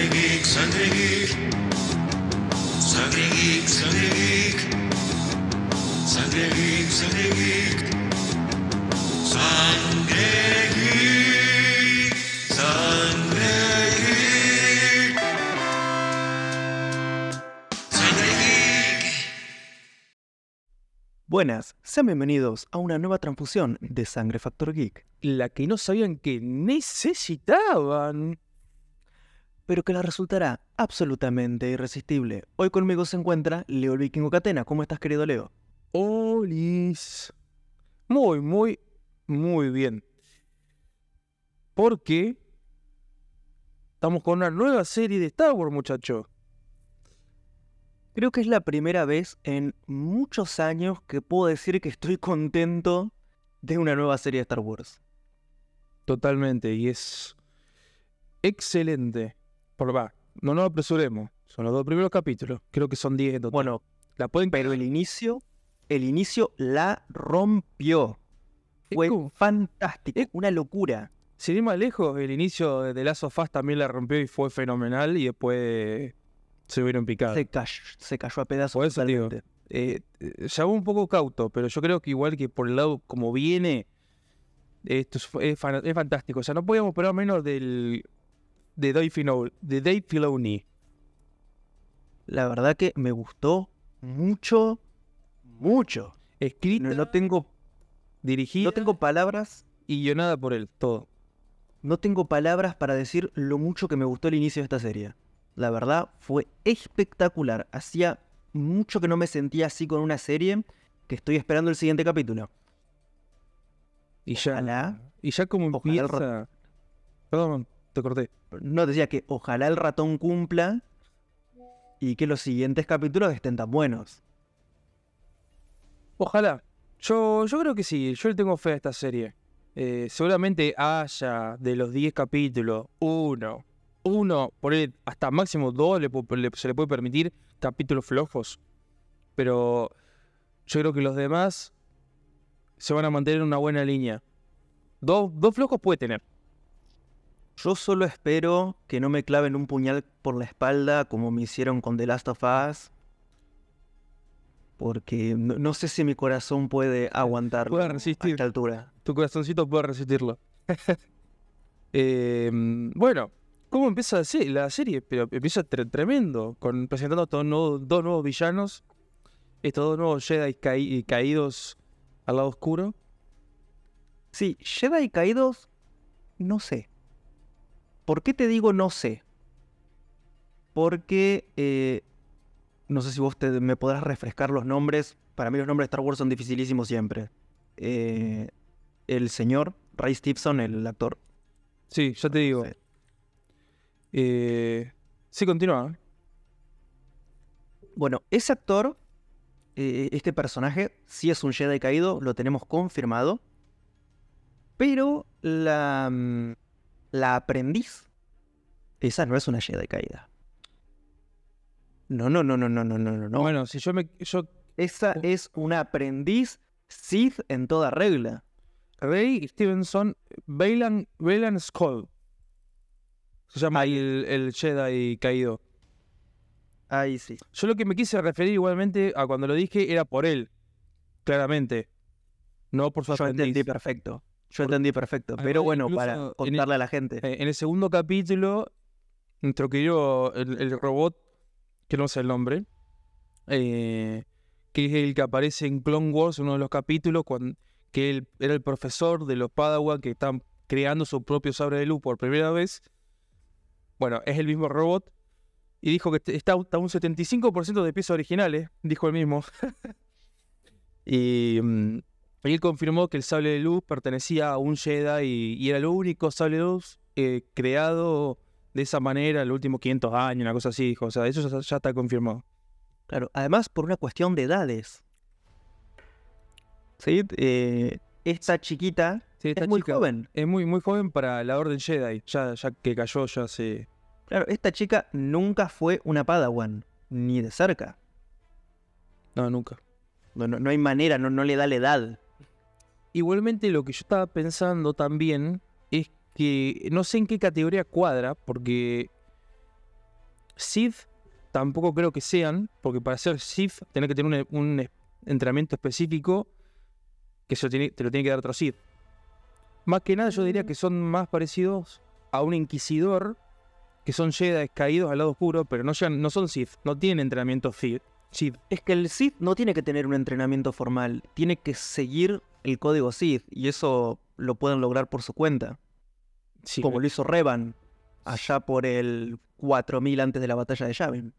Sangre Geek, Sangre Geek. Sangre Geek, Sangre Geek. Sangre Geek, Sangre Geek. Sangre Geek. Sangre Geek. Sangre Geek. Buenas, sean bienvenidos a una nueva transfusión de Sangre Factor Geek, La que no sabían que necesitaban. Pero que la resultará absolutamente irresistible. Hoy conmigo se encuentra Leo el Vikingo Catena. ¿Cómo estás, querido Leo? Olis. Muy, muy, muy bien. Porque estamos con una nueva serie de Star Wars, muchachos. Creo que es la primera vez en muchos años que puedo decir que estoy contento de una nueva serie de Star Wars. Totalmente. Y es excelente. Por va, no nos apresuremos. Son los dos primeros capítulos. Creo que son 10 en total. Bueno, la pueden pero el inicio, el inicio la rompió. Fue fantástico, una locura. Sin ir más lejos, el inicio de The Last of Us también la rompió y fue fenomenal. Y después se hubieron picado. Se cayó, se cayó a pedazos. Por eso digo, eh, eh, ya un poco cauto, pero yo creo que igual que por el lado como viene, esto es, es fan- es fantástico. O sea, no podíamos esperar menos del de Dave Filoni. De Dave Filoni. La verdad que me gustó mucho, mucho. Escrita, No, no tengo, dirigida no tengo palabras, y guionada por él, todo. no tengo palabras para decir lo mucho que me gustó el inicio de esta serie. La verdad fue espectacular. Hacía mucho que no me sentía así con una serie que estoy esperando el siguiente capítulo. Y ya, Ojalá. y ya como empieza... Perdón, te corté. No decía que ojalá el ratón cumpla y que los siguientes capítulos estén tan buenos. Ojalá. Yo, yo creo que sí, yo le tengo fe a esta serie. Eh, seguramente haya de los 10 capítulos, uno, uno, por ahí hasta máximo dos se le puede permitir capítulos flojos. Pero yo creo que los demás se van a mantener en una buena línea. Dos, dos flojos puede tener. Yo solo espero que no me claven un puñal por la espalda como me hicieron con The Last of Us. Porque no, no sé si mi corazón puede aguantar Puede a esta altura. Tu corazoncito puede resistirlo. Eh, bueno, ¿cómo empieza la se- la serie? Pero empieza tre- tremendo, con presentando nuevos- dos nuevos villanos, estos dos nuevos Jedi caí- caídos al lado oscuro. Sí, Jedi caídos, no sé. ¿Por qué te digo no sé? Porque eh, no sé si vos te- me podrás refrescar los nombres. Para mí los nombres de Star Wars son dificilísimos siempre. Eh, el señor Ray Stevenson, el actor. Sí, ya te digo. Sí. Eh, sí, continúa. Bueno, ese actor, eh, este personaje, sí es un Jedi caído, lo tenemos confirmado. Pero la, mm, la aprendiz, esa no es una Jedi caída. No, no, no, no, no, no, no, no. Bueno, si yo me. Yo... Esa es una aprendiz Sith en toda regla. Ray Stevenson, Bailan, Bailan Skull. Se llama Ay, el, el, Jedi caído. Ahí sí. Yo lo que me quise referir igualmente a cuando lo dije era por él, claramente. No por su yo. Entendí perfecto. Yo entendí perfecto. Pero bueno, para el- contarle a la gente. Eh, en el segundo capítulo, nuestro querido el, el robot, que no sé el nombre, eh, que es el que aparece en Clone Wars, uno de los capítulos, cuando, que él era el profesor de los Padawan que están creando su propio sabre de luz por primera vez. Bueno, es el mismo robot. Y dijo que está hasta un 75% de piezas originales, dijo el mismo. y, mm, y él confirmó que el sable de luz pertenecía a un Jedi y, y era el único sable de luz eh, creado de esa manera en los últimos 500 años, una cosa así, dijo. O sea, eso ya, ya está confirmado. Claro, además por una cuestión de edades. ¿Sí? Eh, esta chiquita Sí, esta es muy chica joven. Es muy, muy joven para la Orden Jedi, ya, ya que cayó ya hace... Claro, esta chica nunca fue una Padawan, ni de cerca. No, nunca. No, no, no hay manera, no, no le da la edad. Igualmente lo que yo estaba pensando también es que no sé en qué categoría cuadra, porque Sith tampoco creo que sean, porque para ser Sith tenés que tener un, un entrenamiento específico que se lo tiene- te lo tiene que dar otro Sith. Más que nada yo diría que son más parecidos a un inquisidor, que son Jedi caídos al lado oscuro, pero no, llegan- no son Sith, no tienen entrenamiento Sith. Sith. Es que el Sith no tiene que tener un entrenamiento formal, tiene que seguir el código Sith y eso lo pueden lograr por su cuenta, Sí, como lo hizo Revan allá por el 4000 antes de la batalla de Yavin.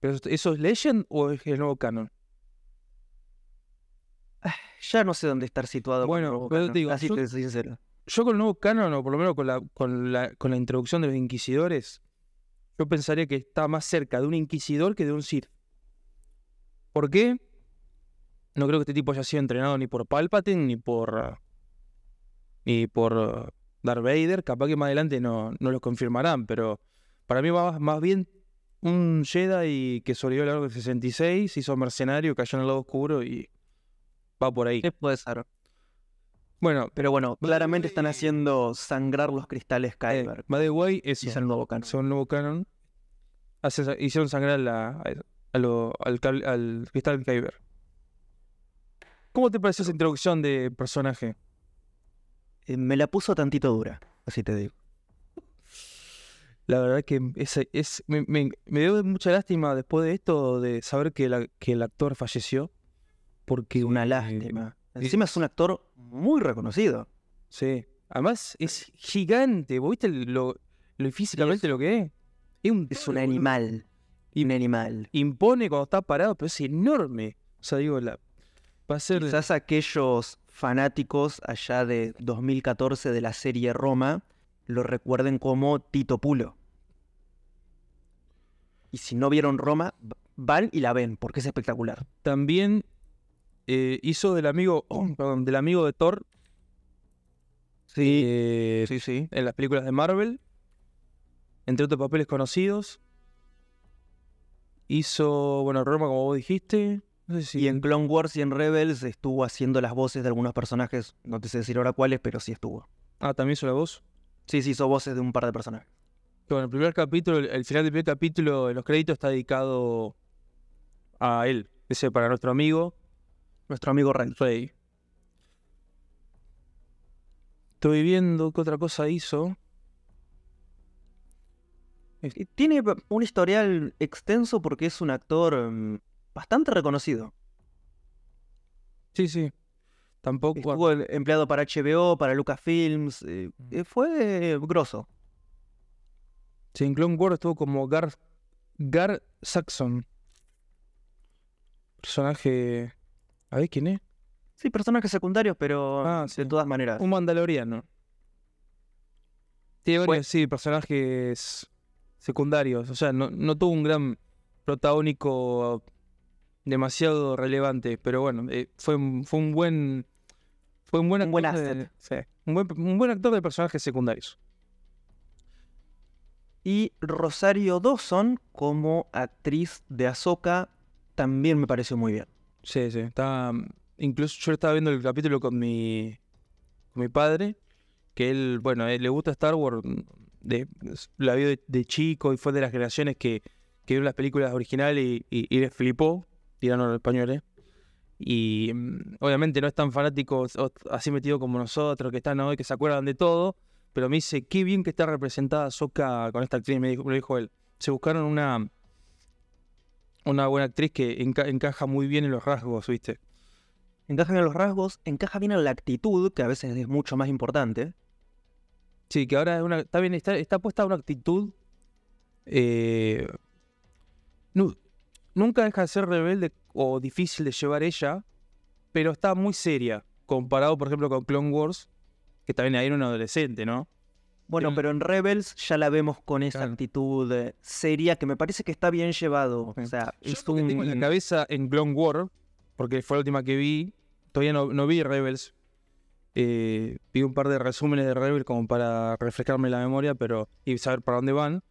pero ¿eso es Legend o es el nuevo canon? Ya no sé dónde estar situado. Bueno, pero te digo, así yo- te soy sincero. Yo con el nuevo canon, o por lo menos con la, con la, con la introducción de los inquisidores, yo pensaría que está más cerca de un inquisidor que de un Sith. ¿Por qué? No creo que este tipo haya sido entrenado ni por Palpatine ni por. ni por ah, Darth Vader. Capaz que más adelante no, no lo confirmarán, pero para mí va más bien un Jedi que sobrevivió a lo largo del 66, hizo mercenario, cayó en el lado oscuro y va por ahí. Sí, puede ser. Bueno, Pero bueno, By claramente están haciendo sangrar los cristales eh, Kyber. by the way, eso. es el nuevo canon. son nuevo canon. Hicieron sangrar la- a, lo- al, cable- al cristal Kyber. ¿Cómo te pareció esa introducción de personaje? Eh, me la puso tantito dura, así te digo. La verdad que es, es, me, me- me dio mucha lástima después de esto de saber que, la- que el actor falleció. Porque Una eh, lástima. Encima es un actor muy reconocido. Sí. Además es gigante. ¿Vos viste lo, lo físicamente lo que es? Es un, Es boludo. Un animal. Impone cuando está parado, pero es enorme. O sea, digo, la, va a ser. Quizás aquellos fanáticos allá de 2014 de la serie Roma lo recuerden como Tito Pulo. Y si no vieron Roma, van y la ven, porque es espectacular. También eh, hizo del amigo, perdón, del amigo de Thor eh, sí, sí. en las películas de Marvel, entre otros papeles conocidos. Hizo, bueno, Roma, como vos dijiste. No sé si Y en Clone Wars y en Rebels estuvo haciendo las voces de algunos personajes. No te sé decir ahora cuáles, pero sí estuvo. Ah, también hizo la voz. Sí, sí, hizo voces de un par de personajes. Bueno, el primer capítulo, el, final del primer capítulo, en los créditos está dedicado a él. Ese para nuestro amigo Nuestro amigo Rey. Rey. Estoy viendo qué otra cosa hizo. Tiene un historial extenso porque es un actor mm, bastante reconocido. Sí, sí. Tampoco. Estuvo en- empleado para HBO, para Lucasfilms. eh, eh, fue grosso. Sí, en Clone Wars estuvo como Gar, Gar Saxon. Personaje. A ver quién es. Sí, personajes secundarios, pero Ah, de todas maneras. Un mandaloriano. Tiene varios, sí, personajes secundarios. O sea, no, no tuvo un gran protagónico demasiado relevante. Pero bueno, eh, fue, un- fue un buen. Fue un buen Un buen actor de- sí, un, buen, un buen actor de personajes secundarios. Y Rosario Dawson, como actriz de Ahsoka, también me pareció muy bien. Sí, sí. Está, incluso yo estaba viendo el capítulo con mi, con mi padre, que él, bueno, él le gusta Star Wars, de, la vio de, de chico y fue de las generaciones que, que vio las películas originales y, y, y le flipó, tirando los españoles. Y mm, obviamente no es tan fanático así metido como nosotros, que están hoy, que se acuerdan de todo, pero me dice, qué bien que está representada Soka con esta actriz, me dijo, me dijo él. Se buscaron una, una buena actriz que enca- encaja muy bien en los rasgos, ¿viste? Encaja bien en los rasgos, encaja bien en la actitud, que a veces es mucho más importante. Sí, que ahora es una, está bien, está, está puesta una actitud. eh, nu- nunca deja de ser rebelde o difícil de llevar ella, pero está muy seria, comparado, por ejemplo, con Clone Wars, que también ahí era un adolescente, ¿no? Bueno, Tiene- pero en Rebels ya la vemos con esa Claro. actitud eh, seria que me parece que está bien llevado. O sea, Yo es tengo en la un... cabeza en Clone Wars, porque fue la última que vi, todavía no, no vi Rebels. Eh, vi un par de resúmenes de Rebels como para refrescarme la memoria pero y saber para dónde van.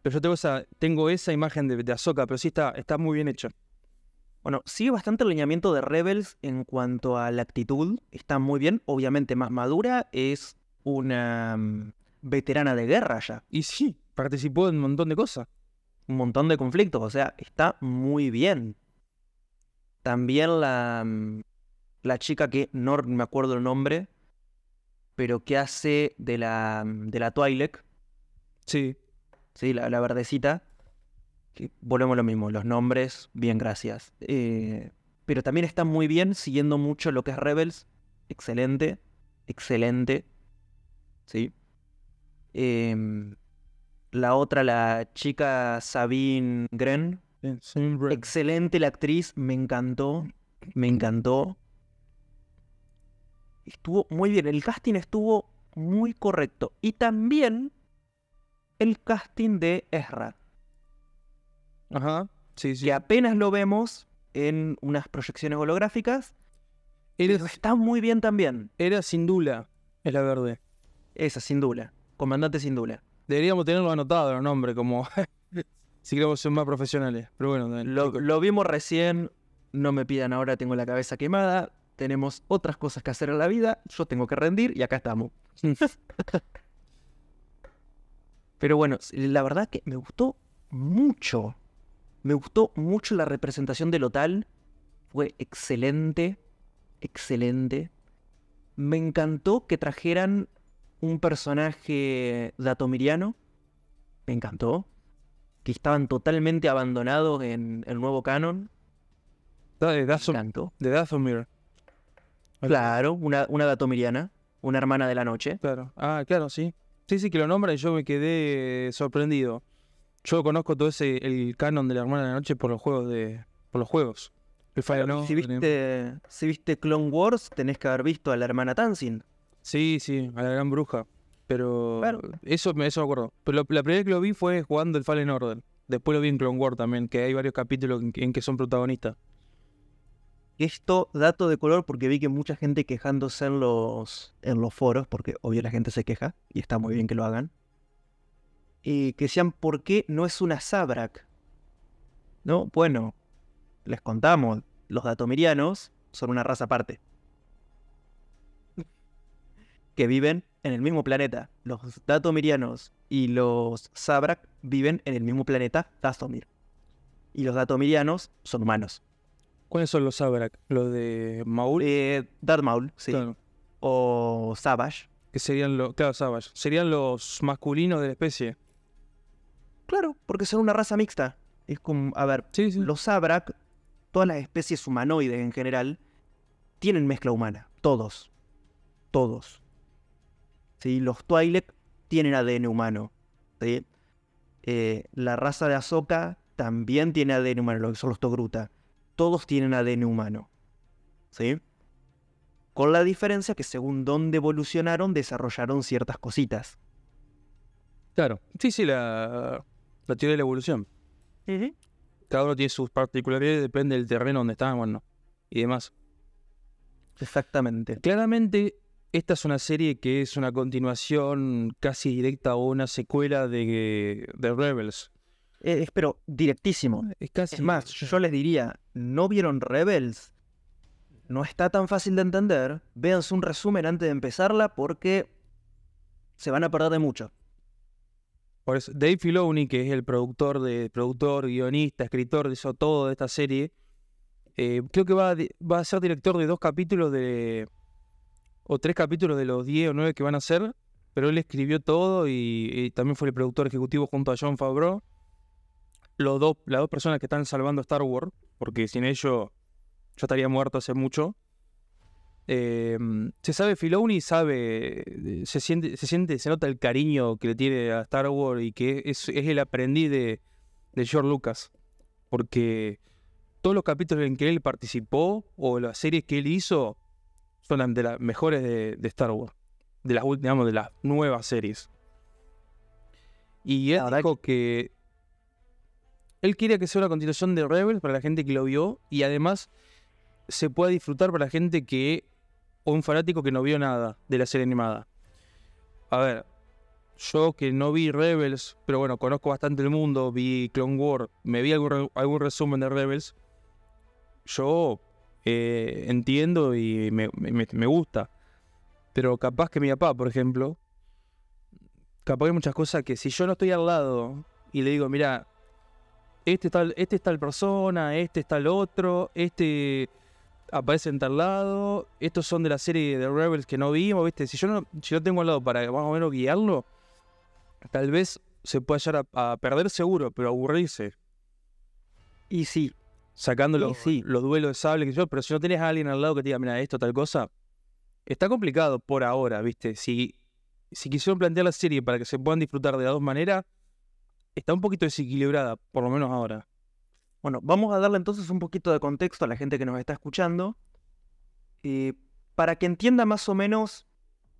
Pero yo tengo esa, tengo esa imagen de, de Ahsoka, pero sí está, está muy bien hecho. Bueno, sigue bastante el lineamiento de Rebels en cuanto a la actitud. Está muy bien, obviamente más madura. Es una mm, veterana de guerra ya. Y sí, participó en un montón de cosas. un montón de conflictos, o sea, está muy bien. También la, mm, la chica que no me acuerdo el nombre, pero que hace de la, mm, de la Twi'lek, Sí. ¿sí? La, la verdecita. Que volvemos a lo mismo, los nombres, bien, gracias. Eh, pero también está muy bien, siguiendo mucho lo que es Rebels. Excelente, excelente. ¿Sí? Em, la otra, la chica Sabine Gren. Excelente la actriz, me encantó. Me encantó. Estuvo muy bien, el casting estuvo muy correcto. Y también el casting de Ezra, Ajá. Sí, sí. que apenas lo vemos en unas proyecciones holográficas, Era, pero está muy bien también. era sin dula, es la verde. Esa, sin duda. Comandante sin duda. Deberíamos tenerlo anotado el nombre, como si queremos ser más profesionales. Pero bueno, Lo, lo vimos recién, no me pidan ahora, tengo la cabeza quemada. Tenemos otras cosas que hacer en la vida, yo tengo que rendir y acá estamos. Pero bueno, la verdad que me gustó mucho. Me gustó mucho la representación del hotel. Fue excelente. Excelente. Me encantó que trajeran un personaje datomiriano. Me encantó. Que estaban totalmente abandonados en el nuevo canon. De encantó. de Dathomir. Claro, una, una datomiriana. Una hermana de la noche. Claro. Ah, claro, sí. Sí, sí, que lo nombra y yo me quedé sorprendido. Yo conozco todo ese, el canon de la hermana de la noche por los juegos de. por los juegos. El Fire si, viste, si viste Clone Wars, tenés que haber visto a la hermana Tansin. Sí, sí, a la gran bruja. Pero Claro. eso, me- eso me acuerdo. Pero la primera vez que lo vi fue jugando el Fallen Order. Después lo vi en Clone Wars también, que hay varios capítulos en, en que son protagonistas. Esto, dato de color, porque vi que mucha gente quejándose en los, en los foros, porque obvio la gente se queja, y está muy bien que lo hagan. Y que decían, ¿por qué no es una Sabrak? No, bueno, les contamos, los datomirianos son una raza aparte. Que viven en el mismo planeta. Los datomirianos y los Sabrak viven en el mismo planeta, Dathomir. Y los datomirianos son humanos. ¿Cuáles son los Sabrak? Los de Maul. Eh, Darth Maul, sí. Claro. O Savage. Que serían los. Claro, Savage. Serían los masculinos de la especie. Claro, porque son una raza mixta. Es como, a ver, Sí, sí. los Sabrak, todas las especies humanoides en general, tienen mezcla humana. Todos. Todos. ¿Sí? Los Twi'lek tienen ADN humano. ¿sí? Eh, la raza de Ahsoka también tiene ADN humano, lo que son los Togruta. Todos tienen ADN humano. ¿Sí? Con la diferencia que según dónde evolucionaron, desarrollaron ciertas cositas. Claro. Sí, sí, la, la teoría de la evolución. Cada uno tiene sus particularidades, depende del terreno donde están, bueno, y demás. Exactamente. Claramente, esta es una serie que es una continuación casi directa o una secuela de, de Rebels. Eh, es, pero directísimo. Es casi. Es más, yo les diría, ¿no vieron Rebels? No está tan fácil de entender. Véanse un resumen antes de empezarla porque se van a perder de mucho. Por eso, Dave Filoni, que es el productor, de, productor, guionista, escritor, hizo todo de esta serie, eh, creo que va a, di- va a ser director de dos capítulos de. o tres capítulos de los 10 o 9 que van a ser, pero él escribió todo y, y también fue el productor ejecutivo junto a John Favreau. Los dos, las dos personas que están salvando Star Wars, porque sin ellos yo estaría muerto hace mucho. Eh, se sabe Filoni, sabe, se siente, se siente, se nota el cariño que le tiene a Star Wars y que es, es el aprendiz de, de George Lucas. Porque todos los capítulos en que él participó o las series que él hizo son de las mejores de, de Star Wars. De las digamos, de las nuevas series. Y él La dijo que él quería que sea una continuación de Rebels para la gente que lo vio y además se pueda disfrutar para la gente que o un fanático que no vio nada de la serie animada. A ver, yo que no vi Rebels, pero bueno, conozco bastante el mundo, vi Clone Wars, me vi algún, algún resumen de Rebels, yo eh, entiendo y me, me- me gusta. Pero capaz que mi papá, por ejemplo, capaz hay muchas cosas que si yo no estoy al lado y le digo, mira, este está, este está el persona, este está el otro, este aparece en tal lado, estos son de la serie de Rebels que no vimos, ¿viste? Si yo no, si yo tengo al lado para más o menos guiarlo, tal vez se pueda llegar a, a perder seguro, pero aburrirse. Y sí, Sacando los, sí. los duelos de sable, que yo, pero si no tenés a alguien al lado que te diga, mira, esto, tal cosa, está complicado por ahora, ¿viste? Si, si quisieron plantear la serie para que se puedan disfrutar de las dos maneras, está un poquito desequilibrada, por lo menos ahora. Bueno, vamos a darle entonces un poquito de contexto a la gente que nos está escuchando, eh, para que entienda más o menos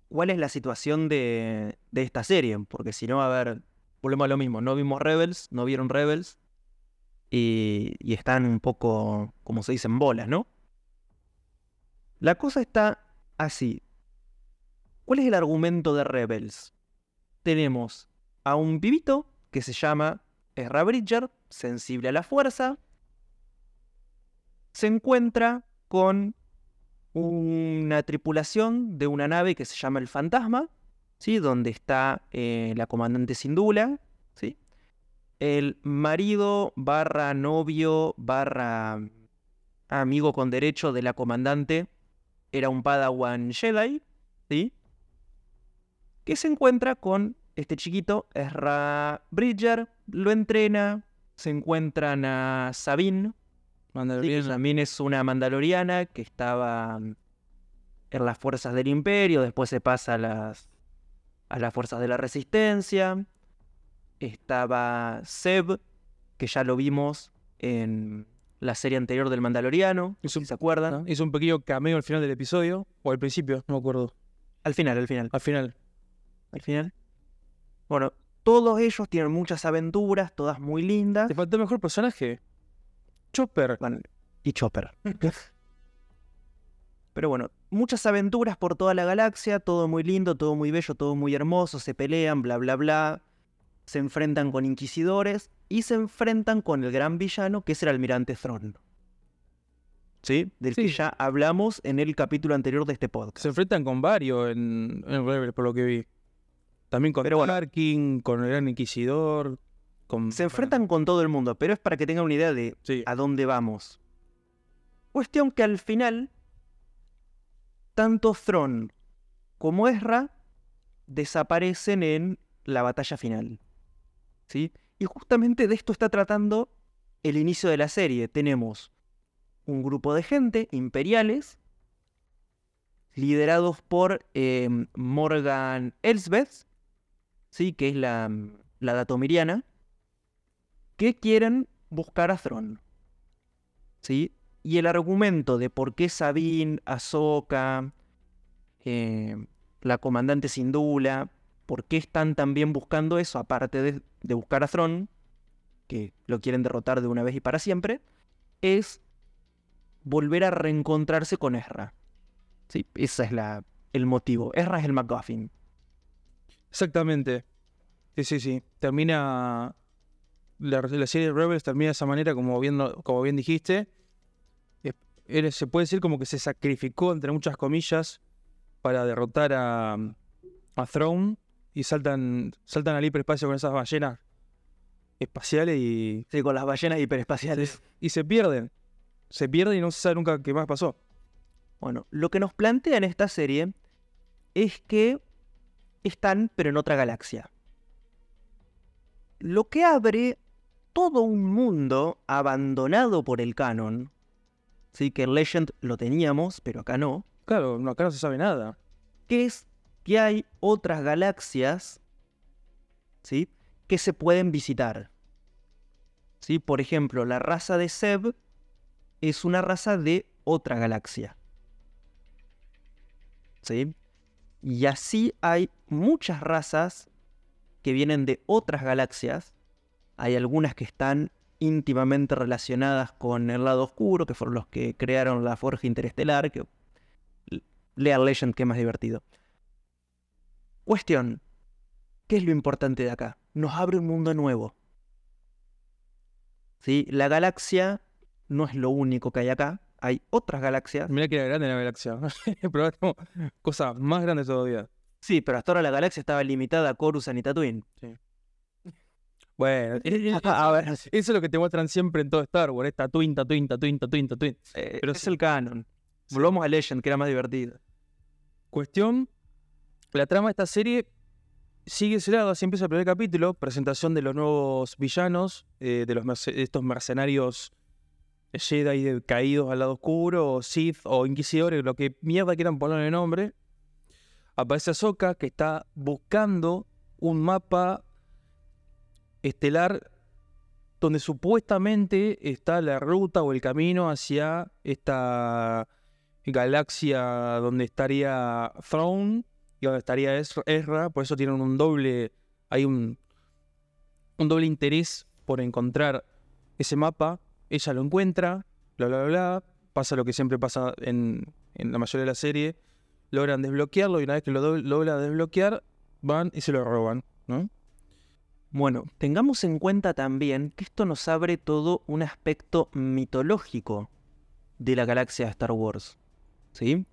cuál es la situación de, de esta serie, porque si no, a ver, volvemos a lo mismo, no vimos Rebels, no vieron Rebels, y, y están un poco, como se dice, en bolas, ¿no? La cosa está así. ¿Cuál es el argumento de Rebels? Tenemos a un pibito que se llama Ezra Bridger, sensible a la fuerza, se encuentra con una tripulación de una nave que se llama el Fantasma, ¿sí? donde está eh, la comandante Sindula, ¿sí? el marido barra novio barra amigo con derecho de la comandante era un Padawan Jedi, ¿sí? que se encuentra con este chiquito, Ezra Bridger, lo entrena, se encuentran a Sabine, Sí, también es una mandaloriana que estaba mm, en las fuerzas del imperio, después se pasa a las, a las fuerzas de la resistencia. Estaba Seb, que ya lo vimos en la serie anterior del Mandaloriano, Es si se acuerdan. Hizo un pequeño cameo al final del episodio, o al principio, no me acuerdo. Al final, al final, Al final. al final. Bueno, todos ellos tienen muchas aventuras, todas muy lindas. Te faltó el mejor personaje. Chopper. Bueno, y Chopper. Pero bueno, muchas aventuras por toda la galaxia, todo muy lindo, todo muy bello, todo muy hermoso, se pelean, bla, bla, bla. Se enfrentan con inquisidores y se enfrentan con el gran villano que es el almirante Thrawn. ¿Sí? Del que ya hablamos en el capítulo anterior de este podcast. Se enfrentan con varios en, en Rebels, por lo que vi. También con Pero bueno. Tarkin, con el Gran Inquisidor. Con, Se enfrentan con todo el mundo, pero es para que tengan una idea de Sí. a dónde vamos. Cuestión que al final, tanto Thrawn como Ezra desaparecen en la batalla final. ¿Sí? Y justamente de esto está tratando el inicio de la serie. Tenemos un grupo de gente, imperiales, liderados por eh, Morgan Elsbeth, ¿sí? que es la, la datomiriana, que quieren buscar a Thrawn. ¿Sí? Y el argumento de por qué Sabine, Ahsoka, eh, la comandante Sindula, por qué están también buscando eso, aparte de, de buscar a Thrawn, que lo quieren derrotar de una vez y para siempre, es volver a reencontrarse con Ezra. ¿Sí? Ese es la, el motivo. Ezra es el MacGuffin. Exactamente. Sí, sí, sí. Termina. La, la serie Rebels termina de esa manera, como bien, como bien dijiste. Se puede decir como que se sacrificó, entre muchas comillas, para derrotar a, a Throne. Y saltan, saltan al hiperespacio con esas ballenas espaciales y, Sí, con las ballenas hiperespaciales. y se pierden. Se pierden y no se sabe nunca qué más pasó. Bueno, lo que nos plantea en esta serie es que están, pero en otra galaxia. Lo que abre todo un mundo abandonado por el canon. Sí, que en Legend lo teníamos, pero acá no. Claro, no, acá no se sabe nada. Que es que hay otras galaxias, ¿sí? Que se pueden visitar. ¿Sí? Por ejemplo, la raza de Seb es una raza de otra galaxia. ¿Sí? Y así hay muchas razas que vienen de otras galaxias. Hay algunas que están íntimamente relacionadas con el lado oscuro, que fueron los que crearon la Forja Interestelar, que lean Legend que más divertido. Cuestión. ¿Qué es lo importante de acá? Nos abre un mundo nuevo. ¿Sí? La galaxia no es lo único que hay acá. Hay otras galaxias. Mirá que era grande la galaxia. Pero tenemos cosas más grandes todavía. Sí, pero hasta ahora la galaxia estaba limitada a Coruscant y Tatooine. Bueno, eh, eh, A ver, eso es lo que te muestran siempre en todo Star Wars, es Tatooine, Tatooine, Tatooine, Tatooine, Tatooine. eh, Pero es sí. el canon. Volvamos a Legend, que era más divertido. Cuestión, la trama de esta serie sigue ese lado, así empieza el primer capítulo, presentación de los nuevos villanos, eh, de los merce- estos mercenarios Jedi de- caídos al lado oscuro, o Sith, o Inquisidores, lo que mierda quieran ponerle nombre. Aparece Ahsoka, que está buscando un mapa estelar donde supuestamente está la ruta o el camino hacia esta galaxia donde estaría Throne y donde estaría Ez- Ezra, por eso tienen un doble, hay un, un doble interés por encontrar ese mapa. Ella lo encuentra, bla, bla, bla, bla, pasa lo que siempre pasa en, en la mayoría de la serie, logran desbloquearlo y una vez que lo logran desbloquear, van y se lo roban, ¿no? Bueno, tengamos en cuenta también que esto nos abre todo un aspecto mitológico de la galaxia de Star Wars. ¿Sí?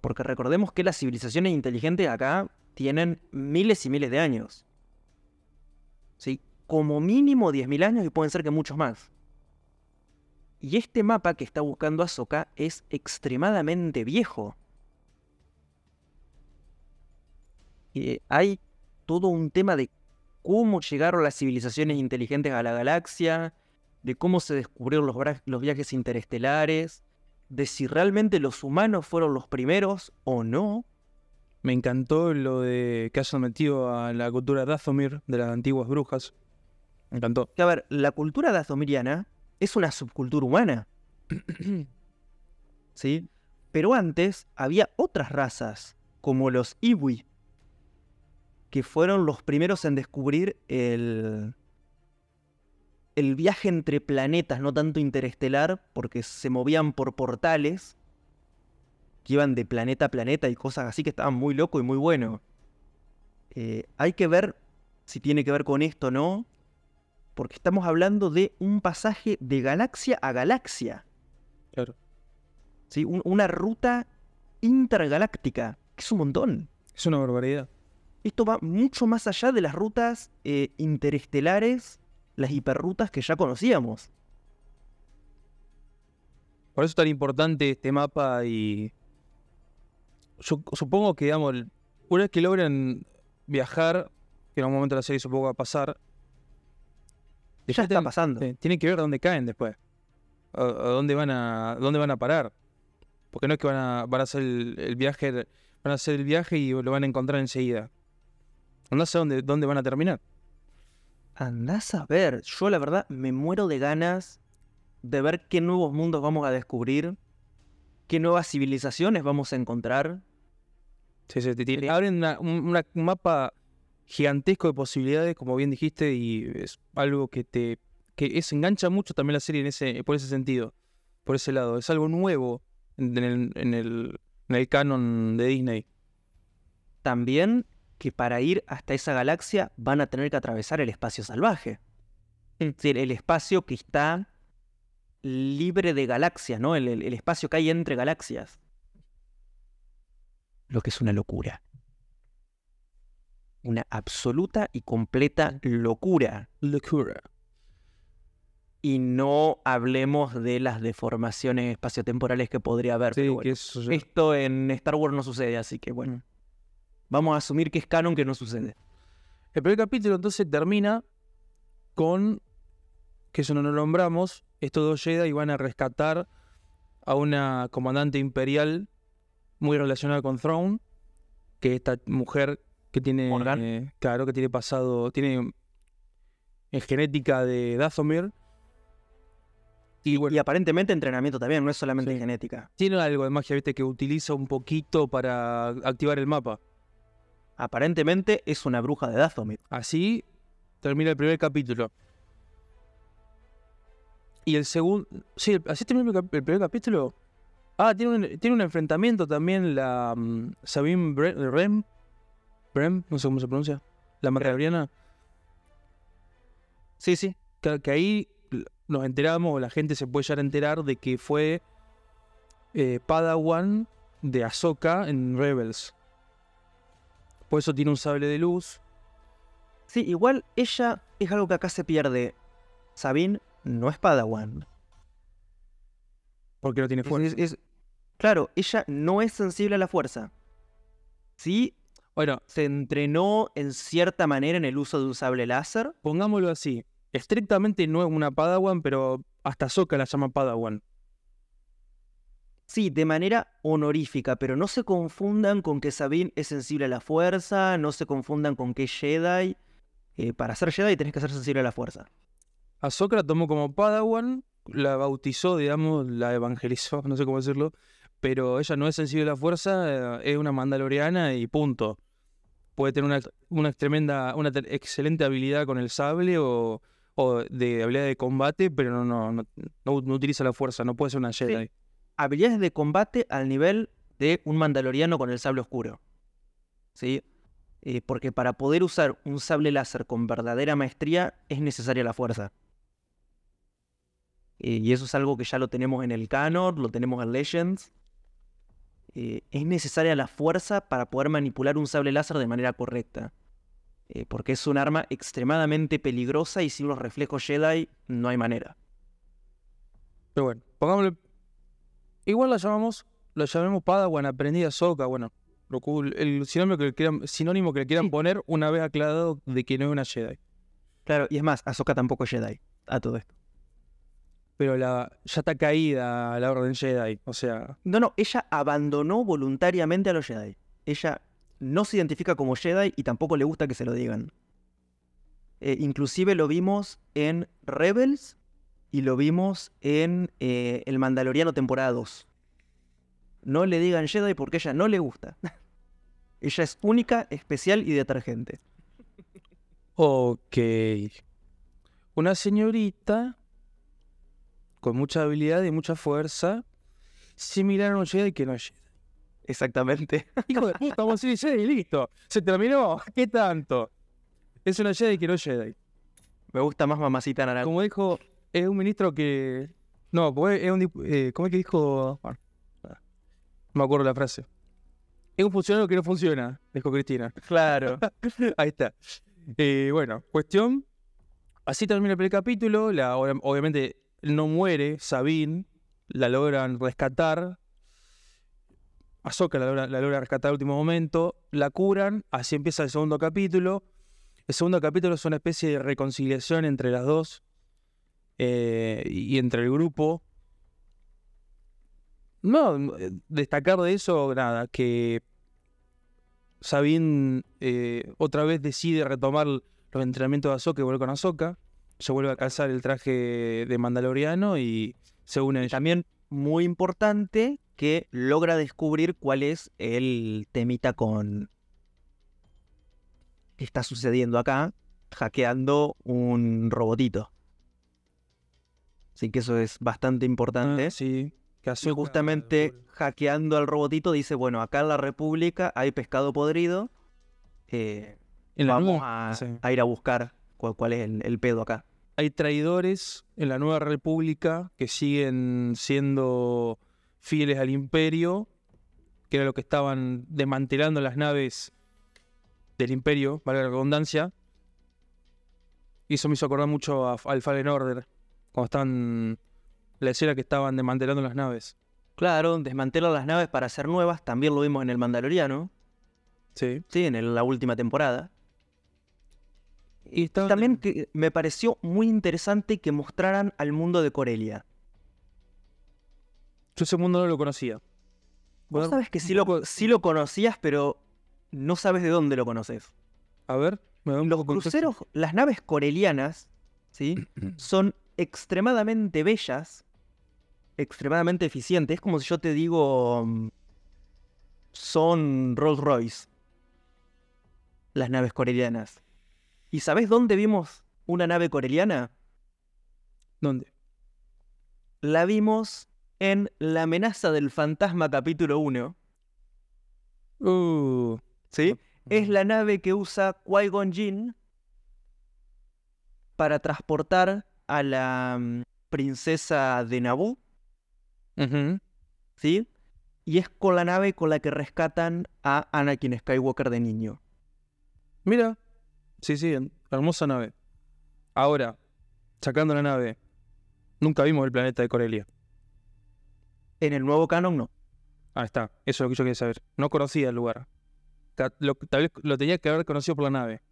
Porque recordemos que las civilizaciones inteligentes acá tienen miles y miles de años. ¿Sí? Como mínimo 10.000 años y pueden ser que muchos más. Y este mapa que está buscando Ahsoka es extremadamente viejo. Eh, hay todo un tema de cómo llegaron las civilizaciones inteligentes a la galaxia, de cómo se descubrieron los, viajes interestelares, de si realmente los humanos fueron los primeros o no. Me encantó lo de que hayan metido a la cultura Dathomir de las antiguas brujas. Me encantó. A ver, la cultura dazomiriana es una subcultura humana. ¿Sí? Pero antes había otras razas, como los Iwi, que fueron los primeros en descubrir el, el viaje entre planetas, no tanto interestelar, porque se movían por portales que iban de planeta a planeta y cosas así que estaban muy loco y muy bueno. Eh, hay que ver si tiene que ver con esto o no, porque estamos hablando de un pasaje de galaxia a galaxia. Claro. ¿sí? Un- una ruta intergaláctica, que es un montón. Es una barbaridad. Esto va mucho más allá de las rutas eh, interestelares, las hiperrutas que ya conocíamos. Por eso es tan importante este mapa y. Yo supongo que, digamos, una vez que logran viajar, que en algún momento de la serie supongo va a pasar. Ya está ten- pasando. sí, tienen que ver dónde caen después. A, a dónde van a. dónde van a parar. Porque no es que van a, van a hacer el, el viaje. Van a hacer el viaje y lo van a encontrar enseguida. No sé dónde, dónde van a terminar. Andás a ver, yo la verdad me muero de ganas de ver qué nuevos mundos vamos a descubrir, qué nuevas civilizaciones vamos a encontrar. Sí, sí, te Sería- abren una- un una- un mapa gigantesco de posibilidades, como bien dijiste, y es algo que te que es engancha mucho también la serie en ese, por ese sentido, por ese lado. Es algo nuevo en el, en el, en el canon de Disney. También que para ir hasta esa galaxia van a tener que atravesar el espacio salvaje. Es decir, el espacio que está libre de galaxias, ¿no? El, el- el espacio que hay entre galaxias. Lo que es una locura. Una absoluta y completa locura. Locura. Y no hablemos de las deformaciones espaciotemporales que podría haber. Sí, pero que bueno, eso ya- Esto en Star Wars no sucede, así que bueno. Vamos a asumir que es canon que no sucede. El primer capítulo entonces termina con, que eso no lo nombramos, estos dos Jedi van a rescatar a una comandante imperial muy relacionada con Throne, que es esta mujer que tiene, eh, claro, que tiene pasado, tiene en genética de Dathomir. Y bueno, Y aparentemente entrenamiento también, no es solamente Sí. genética. tiene algo de magia, viste, que utiliza un poquito para activar el mapa. Aparentemente es una bruja de Dathomir. Así termina el primer capítulo. Y el segundo. Sí, así termina el, primer capítulo. Ah, tiene un, tiene un enfrentamiento también la mm, Sabine Bre- Rem. Brem, no sé cómo se pronuncia. La mandaloriana. Sí, sí. Que, ahí nos enteramos, o la gente se puede llegar a enterar de que fue eh, Padawan de Ahsoka en Rebels. Por eso tiene un sable de luz. Sí, igual ella es algo que acá se pierde. Sabine no es Padawan. Porque no tiene fuerza. es- es- claro, ella no es sensible a la fuerza. Sí, Bueno, se entrenó en cierta manera en el uso de un sable láser. pongámoslo así. Estrictamente no es una Padawan, pero hasta Sokka la llama Padawan. Sí, de manera honorífica, pero no se confundan con que Sabine es sensible a la fuerza, no se confundan con que es Jedi. Eh, para ser Jedi tenés que ser sensible a la fuerza. A Sokka la tomó como Padawan, la bautizó, digamos, la evangelizó, no sé cómo decirlo, pero ella no es sensible a la fuerza, eh, es una mandaloriana y punto. Puede tener una, una tremenda, una te- excelente habilidad con el sable o, o de habilidad de combate, pero no, no, no, no- no utiliza la fuerza, no puede ser una Jedi. Habilidades de combate al nivel de un mandaloriano con el sable oscuro. ¿Sí? Eh, porque para poder usar un sable láser con verdadera maestría es necesaria la fuerza. Eh, y eso es algo que ya lo tenemos en el canon, lo tenemos en Legends. Eh, es necesaria la fuerza para poder manipular un sable láser de manera correcta. Porque es un arma extremadamente peligrosa y sin los reflejos Jedi no hay manera. Pero bueno, pongámosle. Igual la llamamos, la llamemos Padawan, aprendida Sokka, bueno. Lo cool- el sinónimo que le quieran, sinónimo que le quieran Sí. poner una vez aclarado de que no es una Jedi. Claro, y es más, Ahsoka tampoco es Jedi a todo esto. Pero la, ya está caída la orden Jedi. O sea, No, no, ella abandonó voluntariamente a los Jedi. Ella no se identifica como Jedi y tampoco le gusta que se lo digan. Eh, inclusive lo vimos en Rebels y lo vimos en eh, El Mandaloriano temporada 2. No le digan Jedi porque ella no le gusta. ella es única, especial y detergente. ok. Una señorita con mucha habilidad y mucha fuerza, similar a un Jedi que no es Jedi. Exactamente. Hijo de puta, vamos a decir Jedi y listo. Se terminó. ¿Qué tanto? Es una Jedi que no es Jedi. Me gusta más Mamacita Naranja. Como dijo, es un ministro que. No, como es, un. eh, ¿Cómo es que dijo? Bueno, no me acuerdo la frase. Es un funcionario que no funciona, dijo Cristina. Claro. Ahí está. Eh, bueno, cuestión. Así termina el primer capítulo. La, obvia- obviamente no muere Sabine. La logran rescatar. Ahsoka la logra, la logra rescatar al último momento. La curan. Así empieza el segundo capítulo. El segundo capítulo es una especie de reconciliación entre las dos. Eh, y entre el grupo. No, eh, destacar de eso, nada, que Sabine eh, otra vez decide retomar los entrenamientos de Ahsoka y volver con Ahsoka. Se vuelve a calzar el traje de Mandaloriano y se une. También muy importante que logra descubrir cuál es el temita con que está sucediendo acá, hackeando un robotito. Así que eso es bastante importante. Ah, sí, que Y justamente hackeando al robotito dice, bueno, acá en la República hay pescado podrido. eh, vamos a, sí. a ir a buscar cuál, cuál es el, el pedo acá. hay traidores en la Nueva República que siguen siendo fieles al imperio, que era lo que estaban desmantelando las naves del imperio, valga la redundancia. Y eso me hizo acordar mucho a- al Fallen Order, cuando estaban, la escena que estaban desmantelando las naves. Claro, desmantelan las naves para hacer nuevas, también lo vimos en el Mandaloriano, Sí. sí, en el- la última temporada. Y También que me pareció muy interesante que mostraran al mundo de Corelia. Yo ese mundo no lo conocía. Vos Bueno, sabes que sí lo, sí lo conocías, pero no sabes de dónde lo conoces. A ver, me da un Los cruceros, las naves corelianas, ¿sí? Son extremadamente bellas, extremadamente eficientes. Es como si yo te digo, mm, son Rolls Royce, las naves corelianas. ¿Y sabés dónde vimos una nave coreliana? ¿Dónde? La vimos en La amenaza del fantasma capítulo 1. Uh, ¿Sí? Es la nave que usa Qui-Gon Jinn para transportar a la mm, princesa de Naboo. ¿sí? Y es con la nave con la que rescatan a Anakin Skywalker de niño. Mira, sí, sí, hermosa nave. Ahora, sacando la nave, nunca vimos el planeta de Corelia. En el nuevo canon no. Ahí está, eso es lo que yo quería saber. No conocía el lugar. Tal vez lo tenía que haber conocido por la nave,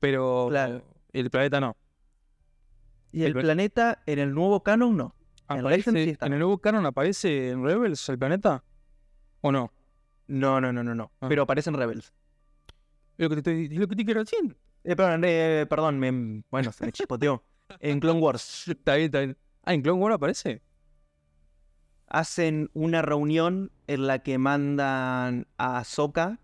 pero Claro. el planeta no. Y El el, pla- planeta en el nuevo canon no. En ¿Aparece- sí. ¿En el nuevo canon aparece en Rebels el planeta? ¿O no? No, no, no, no, no. Ah. Pero aparecen Rebels. Es lo que te, lo que te quiero decir. Eh, perdón, eh, perdón, me- bueno, se me chispoteó. En Clone Wars Está bien, está bien. Ah, ¿en Clone Wars aparece? hacen una reunión en la que mandan a Ahsoka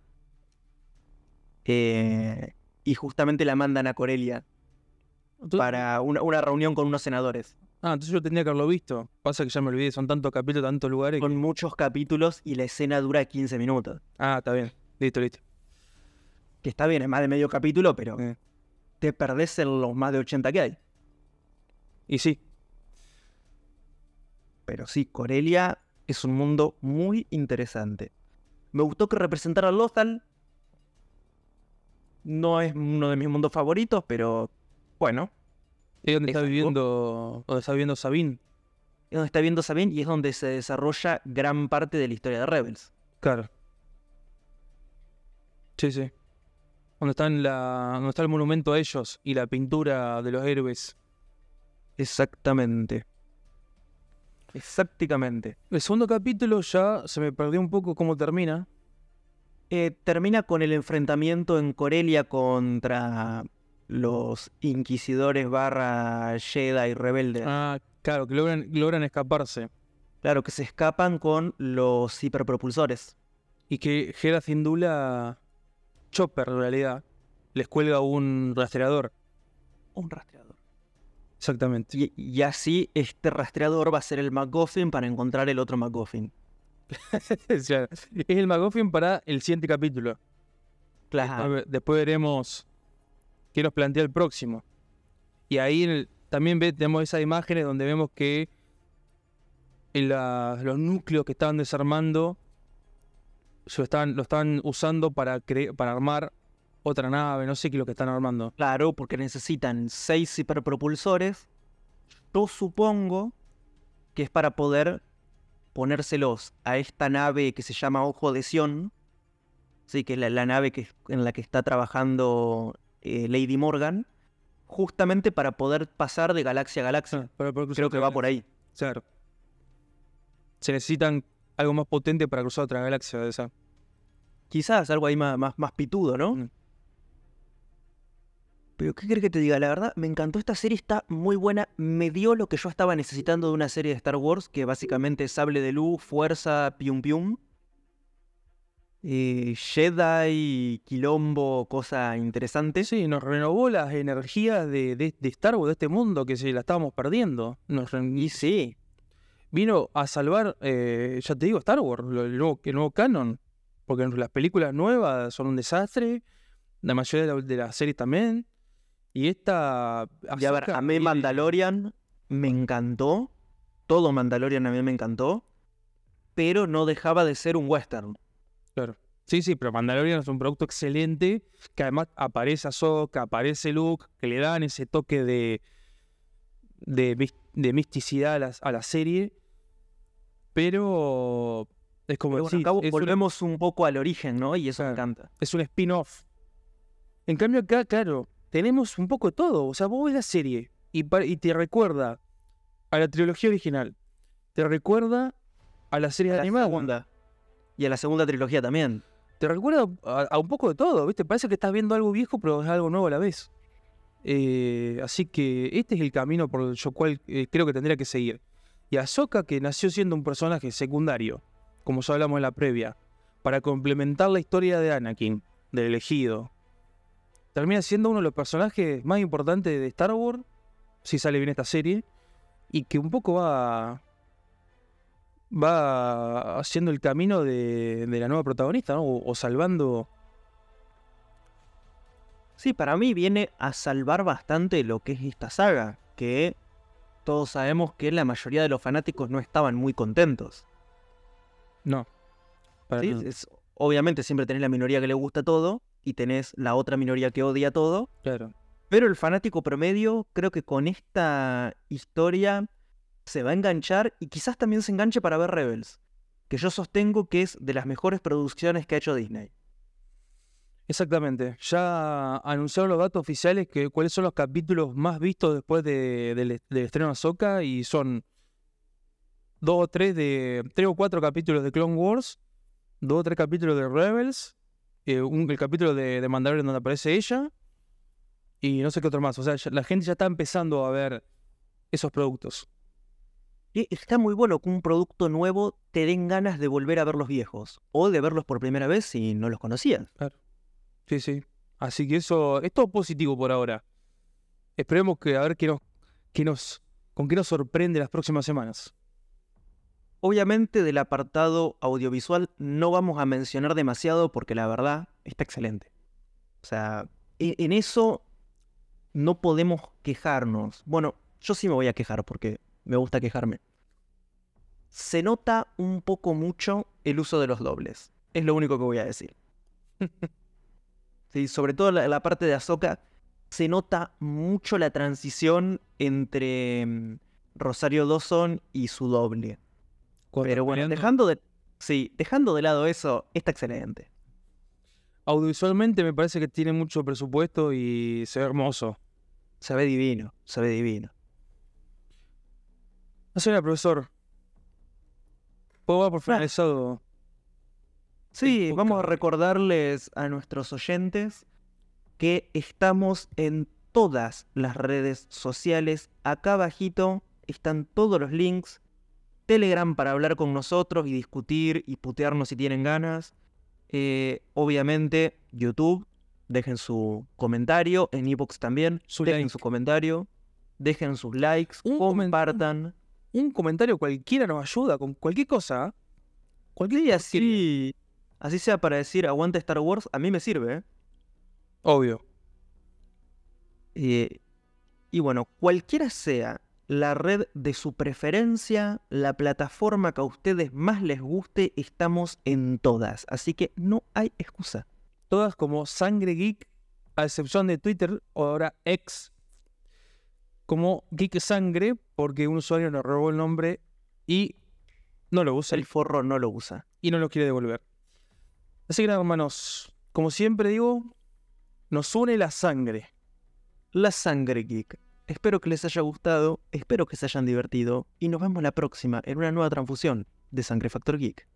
eh, y justamente la mandan a Corelia Entonces- para una, una reunión con unos senadores. Ah, entonces yo tenía que haberlo visto. Pasa que ya me olvidé, son tantos capítulos, tantos lugares. que- Con muchos capítulos y la escena dura 15 minutos. Ah, está bien. Listo, listo. Que está bien, es más de medio capítulo, pero Eh. te perdés en los más de 80 que hay. Y sí, Pero sí, Corelia es un mundo muy interesante. Me gustó que representara a Lothal. No es uno de mis mundos favoritos, pero bueno, es donde Es está viviendo, donde está viviendo Sabine. es donde está viendo Sabine y es donde se desarrolla gran parte de la historia de Rebels. Claro. Sí, sí. Donde la, donde está el monumento a ellos y la pintura de los héroes. Exactamente. Exactamente. El segundo capítulo ya se me perdió un poco cómo termina. Eh, termina con el enfrentamiento en Corelia contra los inquisidores barra Jedi rebeldes. Ah, claro, que logran, logran escaparse. Claro, que se escapan con los hiperpropulsores. Y que Hera Cindula, Chopper en realidad, les cuelga un rastreador. Un rastreador. Exactamente. Y, y así este rastreador va a ser el MacGuffin para encontrar el otro MacGuffin. Es el McGuffin para el siguiente capítulo. Claro. después veremos qué nos plantea el próximo. Y ahí también ve- tenemos esas imágenes donde vemos que los núcleos que estaban desarmando lo están, lo están usando para, cre- para armar otra nave, no sé qué es lo que están armando. Claro, porque necesitan seis hiperpropulsores. Yo supongo que es para poder ponérselos a esta nave que se llama Ojo de Sion. Sí, que es la, la nave que, en la que está trabajando eh, Lady Morgan. Justamente para poder pasar de galaxia a galaxia. Para poder cruzar Creo que va por ahí. Claro. Se necesitan algo más potente para cruzar otra galaxia de esa. Quizás algo ahí más, más, más pitudo, ¿no? Mm. Pero ¿qué crees que te diga? La verdad, me encantó esta serie, está muy buena. Me dio lo que yo estaba necesitando de una serie de Star Wars, que básicamente es sable de luz, fuerza, pium pium. Eh, Jedi, quilombo, cosa interesante. Sí, nos renovó las energías de, de- de Star Wars, de este mundo que se la estábamos perdiendo. Nos Y sí, vino a salvar, eh, ya te digo, Star Wars, el nuevo, el nuevo canon. Porque las películas nuevas son un desastre, la mayoría de, la- de las series también. Y esta... y a ver, a mí Mandalorian me encantó. Todo Mandalorian a mí me encantó. Pero no dejaba de ser un western. Claro. Sí, sí, pero Mandalorian es un producto excelente, que además aparece Ahsoka, aparece Luke, que le dan ese toque de, de, mis- de misticidad a la, a la serie. Pero es como bueno, es, volvemos un poco al origen, ¿no? Y eso me encanta. es un spin-off. En cambio acá, claro, tenemos un poco de todo. O sea, vos ves la serie y, te recuerda a la trilogía original. Te recuerda a la serie A la animada. segunda. Y a la segunda trilogía también. te recuerda a, un poco de todo, ¿viste? Parece que estás viendo algo viejo, pero es algo nuevo a la vez. Eh, así que este es el camino por el cual eh, creo que tendría que seguir. Y Ahsoka, que nació siendo un personaje secundario, como ya hablamos en la previa, para complementar la historia de Anakin, del elegido, termina siendo uno de los personajes más importantes de Star Wars, si sale bien esta serie, y que un poco va va haciendo el camino de, de la nueva protagonista, ¿no? O, o salvando. Sí, para mí viene a salvar bastante lo que es esta saga, que todos sabemos que la mayoría de los fanáticos no estaban muy contentos. No. para. Es- obviamente siempre tenés la minoría que le gusta todo y tenés la otra minoría que odia todo, Claro. Pero el fanático promedio, creo que con esta historia se va a enganchar y quizás también se enganche para ver Rebels, que yo sostengo que es de las mejores producciones que ha hecho Disney. Exactamente. Ya anunciaron los datos oficiales que cuáles son los capítulos más vistos después de- del, estreno de Ahsoka y son dos o tres de tres o cuatro capítulos de Clone Wars, dos o tres capítulos de Rebels, eh, el capítulo de, de Mandalorian donde aparece ella y no sé qué otro más. O sea, la gente ya está empezando a ver esos productos. Está muy bueno que un producto nuevo te den ganas de volver a ver los viejos o de verlos por primera vez si no los conocías. Sí, sí. Así que eso es todo positivo por ahora. Esperemos que a ver qué nos, qué nos, con qué nos sorprende las próximas semanas. Obviamente del apartado audiovisual no vamos a mencionar demasiado porque la verdad está excelente. O sea, e- en eso no podemos quejarnos. Bueno, yo sí me voy a quejar porque me gusta quejarme. Se nota un poco mucho el uso de los dobles. Es lo único que voy a decir. Sí, sobre todo la, la parte de Ahsoka, se nota mucho la transición entre mm, Rosario Dawson y su doble. Pero bueno, peleando- dejando de. Sí, dejando de lado eso, está excelente. Audiovisualmente me parece que tiene mucho presupuesto y se ve hermoso. Se ve divino, se ve divino. No profesor. ¿Puedo dar por finalizado? Sí, vamos a recordarles a nuestros oyentes que estamos en todas las redes sociales. Acá abajito están todos los links. Telegram para hablar con nosotros y discutir y putearnos si tienen ganas. Eh, obviamente YouTube. Dejen su comentario. En iBox también. Su dejen like. su comentario. Dejen sus likes. Un compartan. Un comentario cualquiera nos ayuda con cualquier cosa. ¿ah? Cualquier porquería. así, así sea para decir aguante Star Wars, a mí me sirve. ¿eh? Obvio. Eh, y bueno, cualquiera sea la red de su preferencia, la plataforma que a ustedes más les guste, estamos en todas. Así que no hay excusa. Todas como Sangre Geek, a excepción de Twitter, o ahora ex, como Geek Sangre, porque un usuario nos robó el nombre y no lo usa El forro no lo usa. y no lo quiere devolver. Así que nada, hermanos, como siempre digo, nos une la sangre. La sangre geek. Espero que les haya gustado, espero que se hayan divertido y nos vemos la próxima en una nueva transfusión de Sangre Factor Geek.